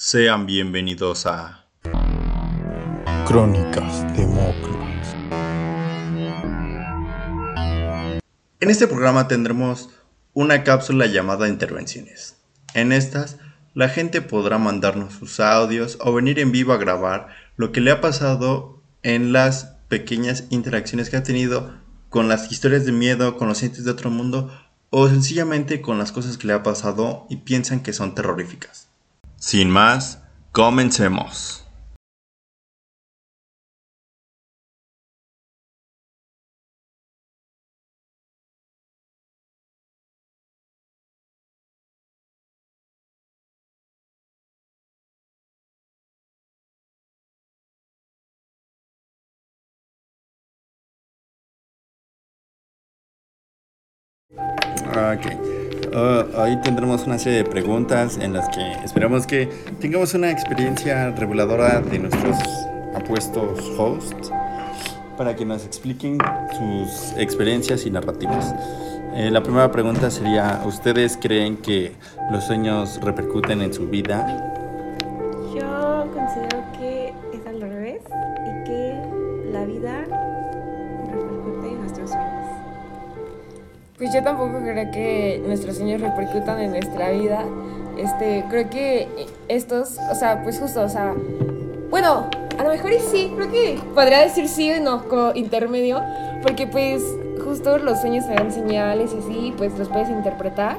Sean bienvenidos a Crónicas de Mocla. En este programa tendremos una cápsula llamada Intervenciones. En estas, la gente podrá mandarnos sus audios o venir en vivo a grabar lo que le ha pasado en las pequeñas interacciones que ha tenido con las historias de miedo, con los entes de otro mundo o sencillamente con las cosas que le ha pasado y piensan que son terroríficas. Sin más, comencemos. Ok. Uh, hoy tendremos una serie de preguntas en las que esperamos que tengamos una experiencia reveladora de nuestros apuestos hosts para que nos expliquen sus experiencias y narrativas. Eh, la primera pregunta sería, ¿ustedes creen que los sueños repercuten en su vida? Pues yo tampoco creo que nuestros sueños repercutan en nuestra vida. Este, creo que estos, o sea, pues justo, o sea, bueno, a lo mejor y sí, creo que podría decir sí o no, como intermedio, porque pues justo los sueños te dan señales y así, pues los puedes interpretar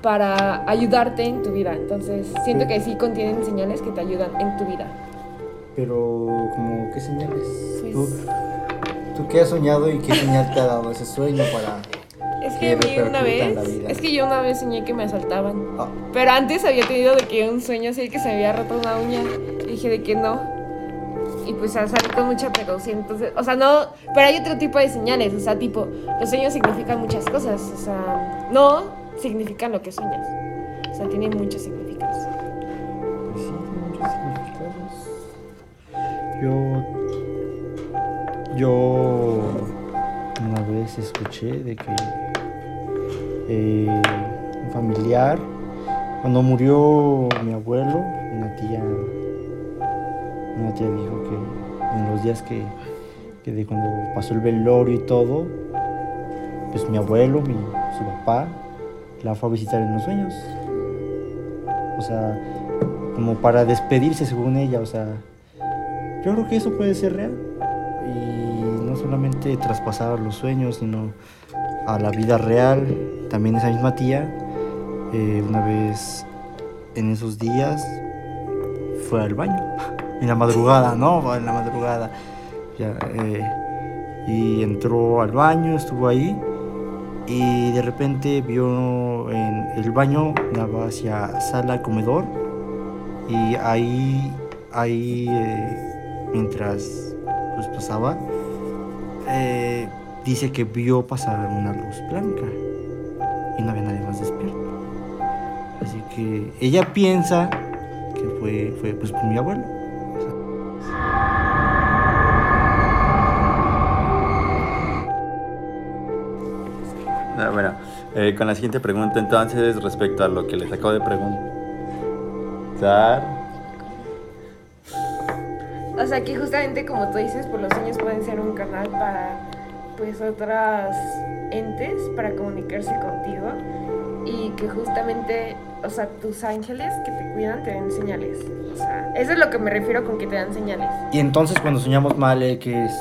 para ayudarte en tu vida. Entonces, siento que sí contienen señales que te ayudan en tu vida. Pero, como, ¿qué señales? Pues- ¿Tú, ¿Tú qué has soñado y qué señal te ha dado ese sueño para...? Es que una vez, es yo una vez soñé que me asaltaban. Ah, Pero antes había tenido de que un sueño así que se me había roto una uña. Y dije de que no. Y pues a salir con mucha precaución. Entonces, o sea, no. Pero hay otro tipo de señales. O sea, tipo, los sueños significan muchas cosas. O sea, no significan lo que sueñas. O sea, tienen muchos significados. pues sí, muchos significados. Yo... Yo... Una vez escuché de que... eh, un familiar... Cuando murió mi abuelo, una tía... Una tía dijo que en los días que, que de cuando pasó el velorio y todo, pues mi abuelo, mi, su papá, la fue a visitar en los sueños. O sea, como para despedirse según ella, o sea, yo creo que eso puede ser real. Y no solamente traspasar los sueños, sino a la vida real. También esa misma tía, eh, una vez en esos días, fue al baño. En la madrugada, ¿no? En la madrugada. Eh, y entró al baño, estuvo ahí. Y de repente vio en el baño, daba hacia sala, comedor. Y ahí, ahí, eh, mientras pues, pasaba, dice que vio pasar una luz blanca. Y no había nadie más despierto. Así que ella piensa que fue, fue pues, mi abuelo. Ah, bueno, eh, con la siguiente pregunta entonces respecto a lo que les acabo de preguntar. O sea, que justamente como tú dices, pues los sueños pueden ser un canal para pues otras entes para comunicarse contigo y que justamente, o sea, tus ángeles que te cuidan te dan señales. O sea, eso es lo que me refiero con que te dan señales. Y entonces cuando soñamos mal, eh, que es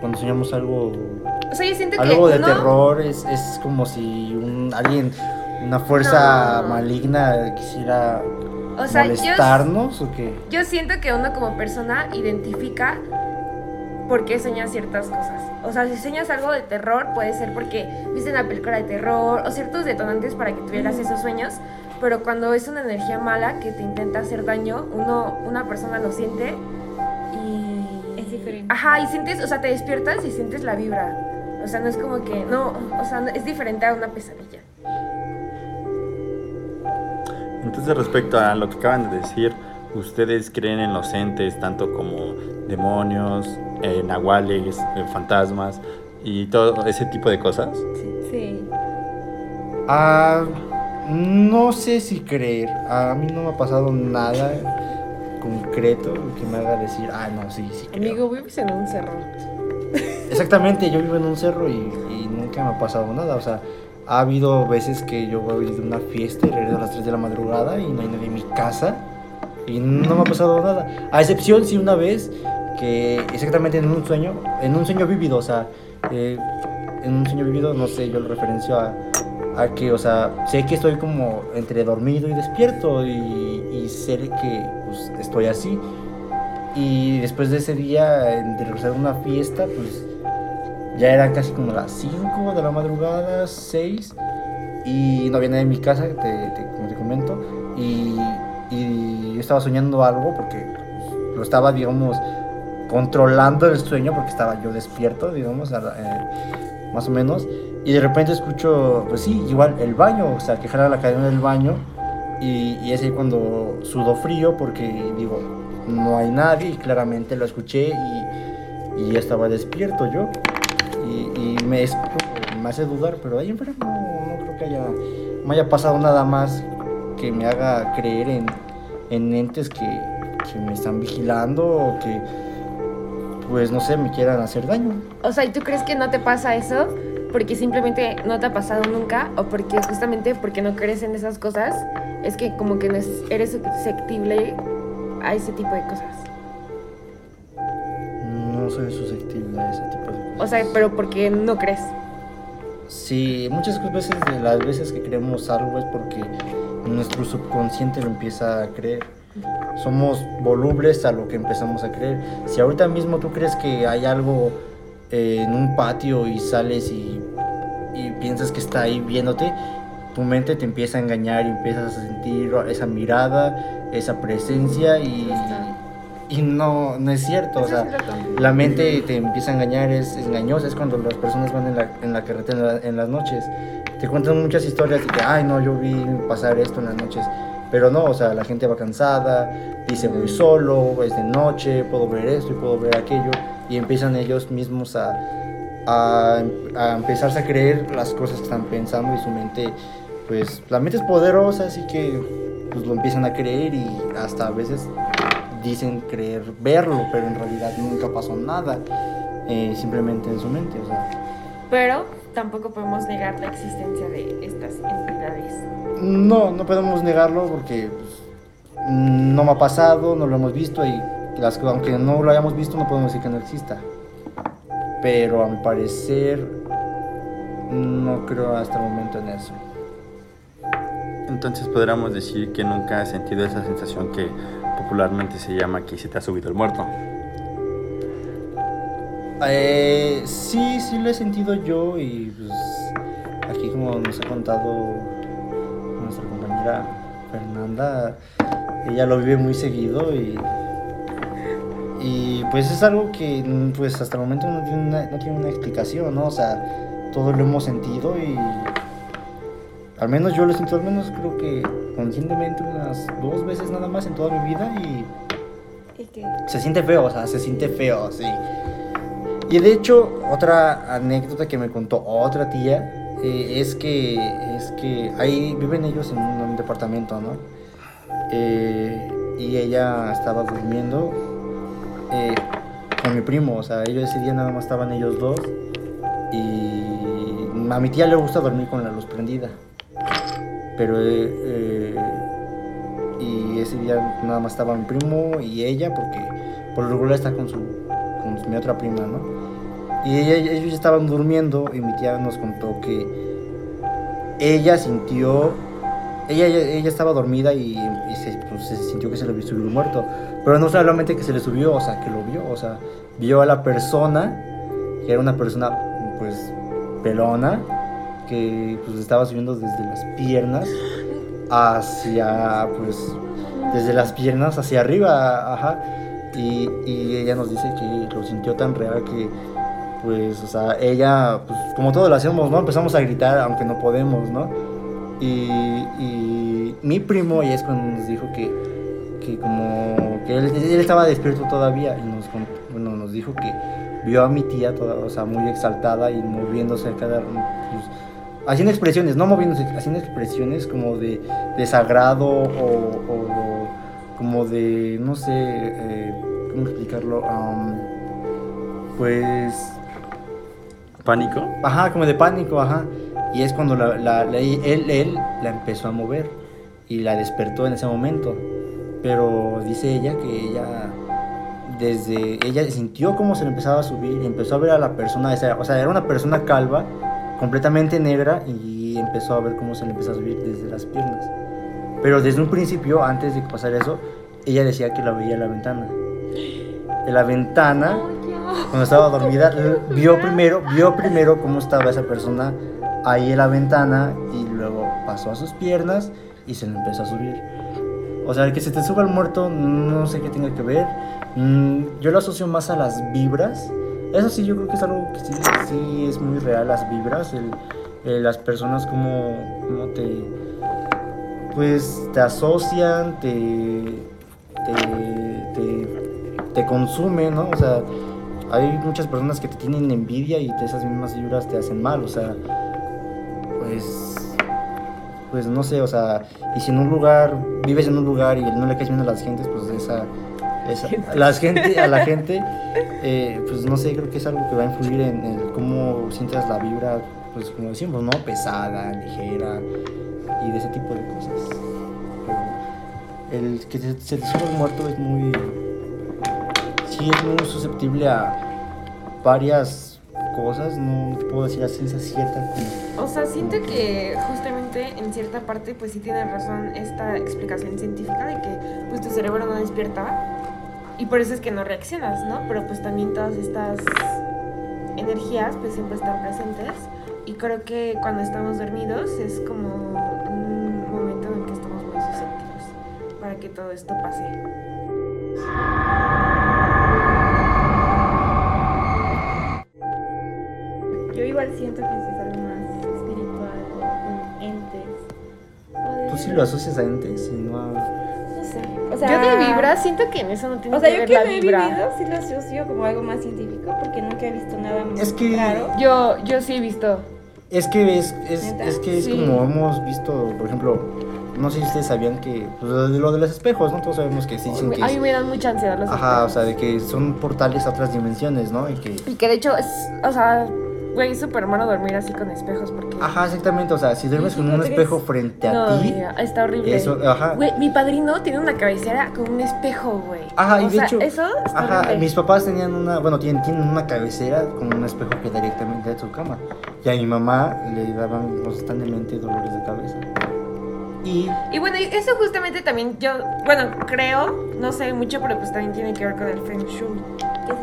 cuando soñamos algo O sea, yo siento que algo de uno- terror es, es como si un, alguien, una fuerza No. maligna quisiera o sea, yo, molestarnos o qué. yo siento que uno como persona identifica por qué sueñas ciertas cosas. O sea, si sueñas algo de terror, puede ser porque viste una película de terror o ciertos detonantes para que tuvieras esos sueños. Pero cuando es una energía mala que te intenta hacer daño, uno, una persona lo siente y... Es diferente. Ajá, y sientes, o sea, te despiertas y sientes la vibra. O sea, no es como que, no, o sea, es diferente a una pesadilla. Entonces respecto a lo que acaban de decir, ¿ustedes creen en los entes tanto como demonios, eh, nahuales, eh, fantasmas y todo ese tipo de cosas? Sí. Ah, no sé si creer. A mí no me ha pasado nada concreto que me haga decir, ah, no, sí, sí. creo". Amigo, vives en un cerro. Exactamente, yo vivo en un cerro y, y nunca me ha pasado nada. O sea, ha habido veces que yo voy de una fiesta y regreso a las 3 de la madrugada y no hay nadie en mi casa y no me ha pasado nada. A excepción, sí, una vez que exactamente en un sueño, en un sueño vívido, o sea, eh, en un sueño vívido, no sé, yo lo referencio a, a que, o sea, sé que estoy como entre dormido y despierto y, sé que pues, estoy así. Y después de ese día, de regresar a una fiesta, pues ya eran casi como las 5 de la madrugada, 6, y no había nadie en mi casa, te, te- como te comento, y, y yo estaba soñando algo porque pues, lo estaba, digamos, controlando el sueño porque estaba yo despierto, digamos, eh, más o menos, y de repente escucho, pues sí, igual el baño, o sea, que jala la cadena del baño, y, y es ahí cuando sudo frío porque digo, no hay nadie, y claramente lo escuché y, ya estaba despierto yo. Y, me, hace dudar, pero ahí en no, no creo que haya, me haya pasado nada más que me haga creer en, en entes que, que me están vigilando o que, pues no sé, me quieran hacer daño. O sea, ¿y tú crees que no te pasa eso? Porque simplemente no te ha pasado nunca o porque justamente porque no crees en esas cosas, es que como que no es- eres susceptible a ese tipo de cosas. No soy susceptible a ese tipo de cosas. O sea, pero porque no crees. Sí, muchas veces de las veces que creemos algo es porque nuestro subconsciente lo empieza a creer. Somos volubles a lo que empezamos a creer. Si ahorita mismo tú crees que hay algo eh, en un patio y sales y, y piensas que está ahí viéndote, tu mente te empieza a engañar y empiezas a sentir esa mirada, esa presencia y, y no, no es cierto. O sea, la mente te empieza a engañar, es, es engañosa, es cuando las personas van en la, en la carretera en, la- en las noches. Te cuentan muchas historias de que, ay, no, yo vi pasar esto en las noches. Pero no, o sea, la gente va cansada, dice, voy solo, es de noche, puedo ver esto y puedo ver aquello. Y empiezan ellos mismos a, a, a a creer las cosas que están pensando y su mente, pues, la mente es poderosa, así que pues lo empiezan a creer y hasta a veces dicen creer verlo, pero en realidad nunca pasó nada, eh, simplemente en su mente, o sea. Pero tampoco podemos negar la existencia de estas entidades. No, no podemos negarlo porque pues, no me ha pasado, no lo hemos visto y las, aunque no lo hayamos visto no podemos decir que no exista. Pero a mi parecer no creo hasta el momento en eso. Entonces podríamos decir que nunca has sentido esa sensación que popularmente se llama que se te ha subido el muerto. Eh, sí, sí lo he sentido yo y pues aquí como nos ha contado nuestra compañera Fernanda, ella lo vive muy seguido y, y pues es algo que pues hasta el momento no tiene una, no tiene una explicación, ¿no? O sea, todo lo hemos sentido y al menos yo lo siento, al menos creo que conscientemente unas dos veces nada más en toda mi vida y Y que se siente feo, o sea, se siente feo, sí. Y de hecho, otra anécdota que me contó otra tía eh, es que es que ahí viven ellos en un, departamento, ¿no? Eh, y ella estaba durmiendo eh, con mi primo, o sea, ellos ese día nada más estaban ellos dos y a mi tía le gusta dormir con la luz prendida, pero y ese día nada más estaba mi primo y ella porque por lo regular está con su con mi otra prima, ¿no? Y ellos estaban durmiendo y mi tía nos contó que ella sintió ella, ella, estaba dormida y, pues, se sintió que se le subió muerto. Pero no solamente que se le subió, o sea, que lo vio, o sea, vio a la persona, que era una persona, pues, pelona, que pues estaba subiendo desde las piernas hacia, pues, desde las piernas hacia arriba, ajá. Y, ella nos dice que lo sintió tan real que, pues, o sea, ella, pues, como todos lo hacemos, ¿no? Empezamos a gritar aunque no podemos, ¿no? Y, mi primo, y es cuando nos dijo que, que como, que él, estaba despierto todavía y nos, bueno, nos dijo que vio a mi tía, toda, o sea, muy exaltada y moviéndose cada, pues, haciendo expresiones, no moviéndose, haciendo expresiones como de desagrado o, o como de, no sé, eh, ¿cómo explicarlo? Am, pues, ¿Pánico? ajá, como de pánico, ajá. Y es cuando la, la- la- él, él la empezó a mover y la despertó en ese momento. Pero dice ella que ella, desde, ella sintió cómo se le empezaba a subir y empezó a ver a la persona, o sea, era una persona calva, completamente negra y empezó a ver cómo se le empezó a subir desde las piernas. Pero desde un principio, antes de que pasara eso, ella decía que la veía en la ventana. En la ventana, cuando estaba dormida, vio primero, vio primero cómo estaba esa persona ahí en la ventana y luego pasó a sus piernas y se le empezó a subir. O sea, que se te suba el muerto, no sé qué tenga que ver. Mm, yo lo asocio más a las vibras. Eso sí, yo creo que es algo que sí, sí es muy real, las vibras. el- el- las personas como, como te... Pues te asocian, te... te, te, consumen, ¿no? O sea, hay muchas personas que te tienen envidia y esas mismas vibras te hacen mal, o sea, pues, pues no sé, o sea, y si en un lugar, vives en un lugar y no le caes bien a las gentes, pues esa, esa las gente, a la gente, eh, pues no sé, creo que es algo que va a influir en, en cómo sientas la vibra, pues como decimos, ¿no? Pesada, ligera y de ese tipo de cosas. Pero el que se, se te suba el muerto es muy, sí es muy susceptible a varias cosas, no puedo decir a ciencia cierta. O sea, siento que justamente en cierta parte pues sí tiene razón esta explicación científica de que pues tu cerebro no despierta y por eso es que no reaccionas, ¿no? Pero pues también todas estas energías pues siempre están presentes y creo que cuando estamos dormidos es como un momento en el que estamos muy susceptibles para que todo esto pase. Igual siento que es algo más espiritual o con entes. O Tú sí lo asocias a entes y no a... No sé. O sea, Yo de vibra siento que en eso no tiene O sea, que yo ver que la lo he vibra. vivido sí lo asocio como algo más científico porque nunca he visto nada más Es que- raro. Yo, yo sí he visto. Es que es, es, es que es Sí. como hemos visto, por ejemplo, no sé si ustedes sabían que pues, lo de, lo de los espejos, ¿no? Todos sabemos que sí dicen que A mí me dan mucha ansiedad los Ajá, o espejos. sea, de que son portales a otras dimensiones, ¿no? Y que... Y que de hecho es, o sea, güey, es súper malo dormir así con espejos porque... Ajá, exactamente, o sea, si duermes con un espejo frente a No, ti, mira, está horrible. eso, ajá. Güey, mi padrino tiene una cabecera con un espejo, güey. Ajá, y o de sea, hecho, eso está ajá, horrible. mis papás tenían una, bueno, tienen, tienen una cabecera con un espejo que da directamente de su cama. Y a mi mamá le daban constantemente dolores de cabeza. Y Y bueno, y eso justamente también yo, bueno, creo, no sé mucho, pero pues también tiene que ver con el Feng Shui. ¿Qué es?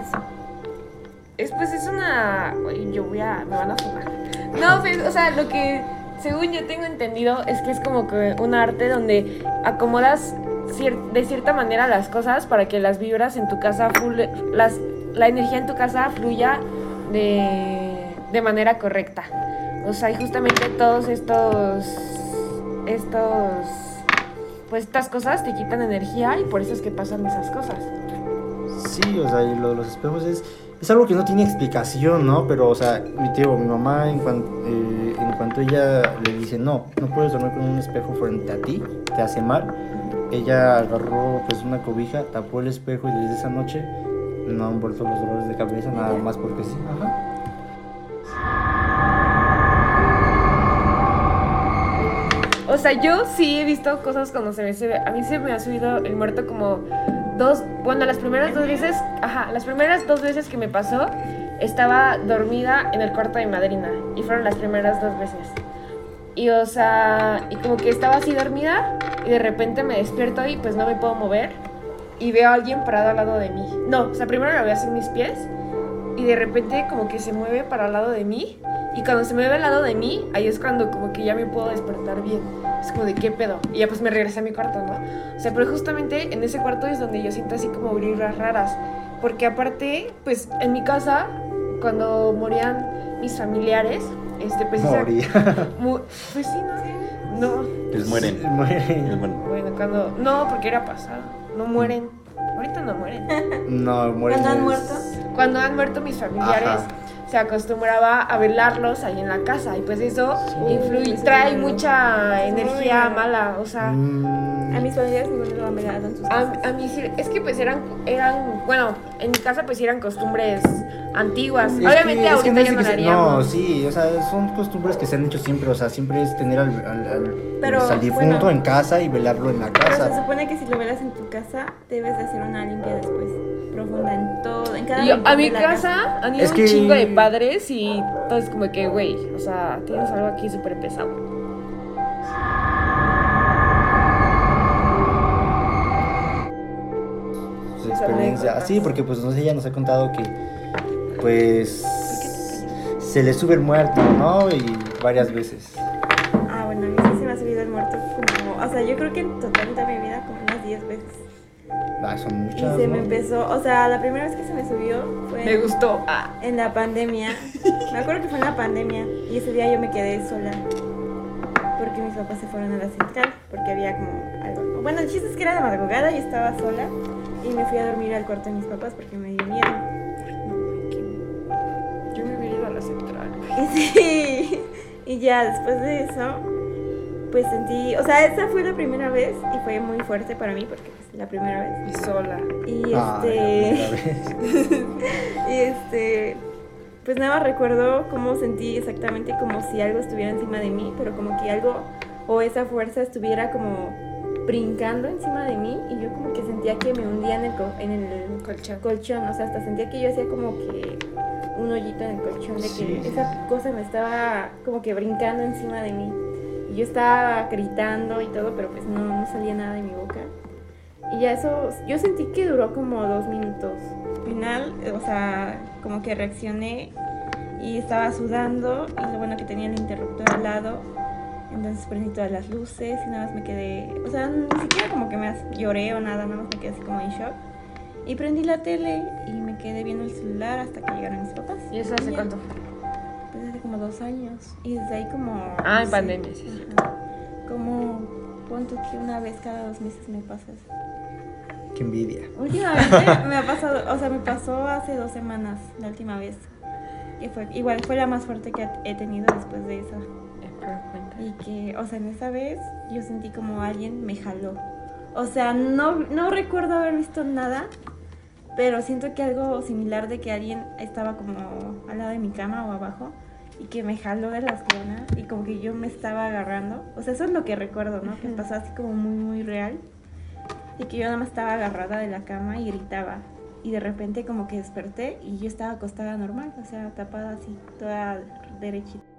Es pues es una... Oye, yo voy a... me van a fumar. No, pues, o sea, lo que según yo tengo entendido es que es como que un arte donde acomodas cier- de cierta manera las cosas para que las vibras en tu casa, las, la energía en tu casa fluya de, de manera correcta. O sea, y justamente todos estos... Estos... Pues estas cosas te quitan energía y por eso es que pasan esas cosas. Sí, o sea, y lo de los espejos es, es algo que no tiene explicación, ¿no? Pero, o sea, mi tío, mi mamá, en, cuan- eh, en cuanto ella le dice, no, no puedes dormir con un espejo frente a ti, te hace mal, ella agarró pues una cobija, tapó el espejo y desde esa noche no han vuelto los dolores de cabeza, nada más porque sí. Ajá. O sea, yo sí he visto cosas cuando se me sube. A mí se me ha subido el muerto como dos. Bueno, las primeras dos veces. Las primeras dos veces que me pasó, estaba dormida en el cuarto de madrina. Y fueron las primeras dos veces. Y o sea, y como que estaba así dormida. Y de repente me despierto y pues no me puedo mover. Y veo a alguien parado al lado de mí. No, o sea, primero lo veo así en mis pies. Y de repente como que se mueve para al lado de mí. Y cuando se mueve al lado de mí, ahí es cuando como que ya me puedo despertar bien. Es como de qué pedo. Y ya pues me regresé a mi cuarto, ¿no? O sea, pero justamente en ese cuarto es donde yo siento así como vibras raras. Porque aparte, pues en mi casa, cuando morían mis familiares, este, pues... esa- Moría. mu- pues sí, ¿no? No, Les mueren. Mueren. bueno, cuando... No, porque era pasado. No mueren. Ahorita no mueren. No, muere. ¿Cuándo han muerto? Cuando han muerto mis familiares, Ajá. Se acostumbraba a velarlos ahí en la casa. Y pues eso influye, trae mucha energía mala. O sea, Mm, A mis familiares han velado en sus A, casas. a mí sí, es que pues eran, eran, bueno, en mi casa pues eran costumbres antiguas. Es Obviamente que- es que ahorita no ya no se- haríamos. No, sí, o sea, son costumbres que se han hecho siempre, o sea, siempre es tener al, al, al- Pero, pues, al difunto bueno. en casa y velarlo en la Pero se casa. supone que si lo velas en tu casa, debes de hacer una limpia después. Profunda en todo, en cada yo- a mi de la casa han ido Es un que- chingo de padres y todo es como que, güey, o sea, tienes algo aquí súper pesado. Experiencia. Sí, porque pues no sé, ella nos ha contado que pues se le sube el muerto, ¿no? Y varias veces. Ah, bueno, a mí sí se me ha subido el muerto como... O sea, yo creo que en total de mi vida como unas 10 veces. Ah, son Y muchas. se ¿no? me empezó... O sea, la primera vez que se me subió fue... Me gustó. Ah, En la pandemia. Me acuerdo que fue en la pandemia. Y ese día yo me quedé sola. Porque mis papás se fueron a la central. Porque había como algo. Bueno, el chiste es que era de madrugada y estaba sola. Y me fui a dormir al cuarto de mis papás porque me dio miedo. yo me hubiera ido a la central. Y sí. Y ya después de eso, pues sentí. O sea, esa fue la primera vez. Y fue muy fuerte para mí porque pues, la primera vez. Y sola. Y este. Y este, pues nada más recuerdo cómo sentí exactamente como si algo estuviera encima de mí, pero como que algo o esa fuerza estuviera como brincando encima de mí y yo como que sentía que me hundía en el, co- en el Colchón. colchón, o sea, hasta sentía que yo hacía como que un hoyito en el colchón, de que Sí. esa cosa me estaba como que brincando encima de mí. Y yo estaba gritando y todo, pero pues no, no salía nada de mi boca. Y ya eso, yo sentí que duró como dos minutos. Al final, eh, o sea, como que reaccioné y estaba sudando y lo bueno que tenía el interruptor al lado. Entonces prendí todas las luces y nada más me quedé, o sea, ni siquiera como que me lloré o nada, nada más me quedé así como en shock. Y prendí la tele y me quedé viendo el celular hasta que llegaron mis papás. ¿Y eso hace cuánto? Pues hace como dos años. Y desde ahí como... Ah, no en pandemia, sí, sí. Como, punto que una vez cada dos meses me pasa eso. Qué envidia. Últimamente me ha pasado, o sea, me pasó hace dos semanas, la última vez. Y fue, igual fue la más fuerte que he tenido después de esa. Y que, o sea, en esa vez yo sentí como alguien me jaló. O sea, no, no recuerdo haber visto nada, pero siento que algo similar de que alguien estaba como al lado de mi cama o abajo y que me jaló de las piernas y como que yo me estaba agarrando. O sea, eso es lo que recuerdo, ¿no? Que pasó así como muy, muy real. Y que yo nada más estaba agarrada de la cama y gritaba. Y de repente como que desperté y yo estaba acostada normal, o sea, tapada así, toda derechita.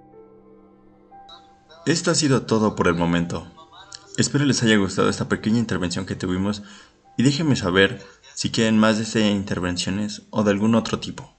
Esto ha sido todo por el momento. Espero les haya gustado esta pequeña intervención que tuvimos y déjenme saber si quieren más de estas intervenciones o de algún otro tipo.